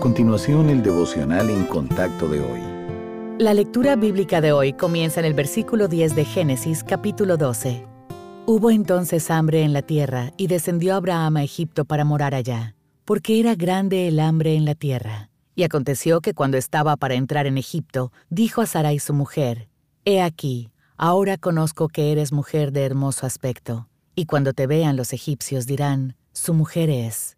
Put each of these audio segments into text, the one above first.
continuación, el devocional en contacto de hoy. La lectura bíblica de hoy comienza en el versículo 10 de Génesis capítulo 12. Hubo entonces hambre en la tierra y descendió Abraham a Egipto para morar allá, porque era grande el hambre en la tierra. Y aconteció que cuando estaba para entrar en Egipto, dijo a Sarai su mujer, He aquí, ahora conozco que eres mujer de hermoso aspecto, y cuando te vean los egipcios dirán, Su mujer es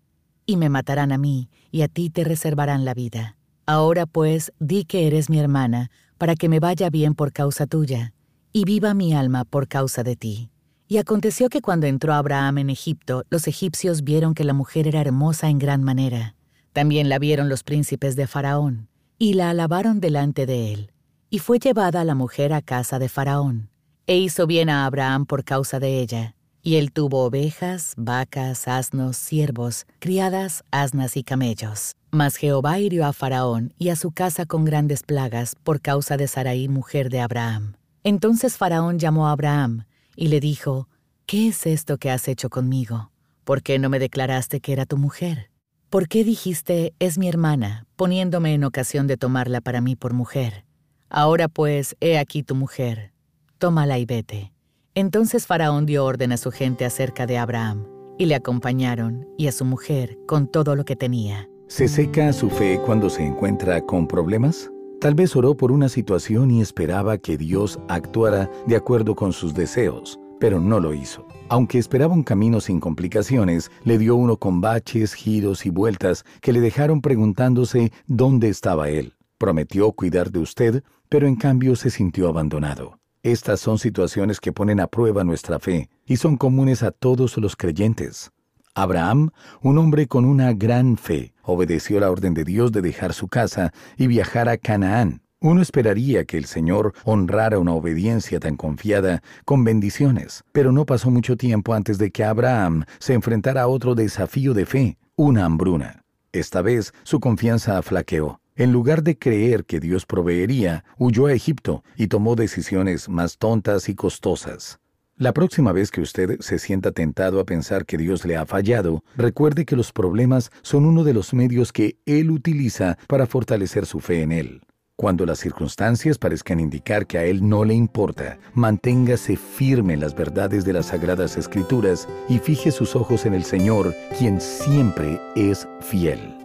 y me matarán a mí, y a ti te reservarán la vida. Ahora pues, di que eres mi hermana, para que me vaya bien por causa tuya, y viva mi alma por causa de ti. Y aconteció que cuando entró Abraham en Egipto, los egipcios vieron que la mujer era hermosa en gran manera. También la vieron los príncipes de Faraón, y la alabaron delante de él. Y fue llevada la mujer a casa de Faraón, e hizo bien a Abraham por causa de ella. Y él tuvo ovejas, vacas, asnos, siervos, criadas, asnas y camellos. Mas Jehová hirió a Faraón y a su casa con grandes plagas por causa de Sarai, mujer de Abraham. Entonces Faraón llamó a Abraham y le dijo, ¿Qué es esto que has hecho conmigo? ¿Por qué no me declaraste que era tu mujer? ¿Por qué dijiste, es mi hermana, poniéndome en ocasión de tomarla para mí por mujer? Ahora pues, he aquí tu mujer, tómala y vete. Entonces Faraón dio orden a su gente acerca de Abraham, y le acompañaron, y a su mujer, con todo lo que tenía. ¿Se seca su fe cuando se encuentra con problemas? Tal vez oró por una situación y esperaba que Dios actuara de acuerdo con sus deseos, pero no lo hizo. Aunque esperaba un camino sin complicaciones, le dio uno con baches, giros y vueltas que le dejaron preguntándose dónde estaba él. Prometió cuidar de usted, pero en cambio se sintió abandonado. Estas son situaciones que ponen a prueba nuestra fe y son comunes a todos los creyentes. Abraham, un hombre con una gran fe, obedeció la orden de Dios de dejar su casa y viajar a Canaán. Uno esperaría que el Señor honrara una obediencia tan confiada con bendiciones, pero no pasó mucho tiempo antes de que Abraham se enfrentara a otro desafío de fe, una hambruna. Esta vez su confianza flaqueó. En lugar de creer que Dios proveería, huyó a Egipto y tomó decisiones más tontas y costosas. La próxima vez que usted se sienta tentado a pensar que Dios le ha fallado, recuerde que los problemas son uno de los medios que Él utiliza para fortalecer su fe en Él. Cuando las circunstancias parezcan indicar que a Él no le importa, manténgase firme en las verdades de las Sagradas Escrituras y fije sus ojos en el Señor, quien siempre es fiel.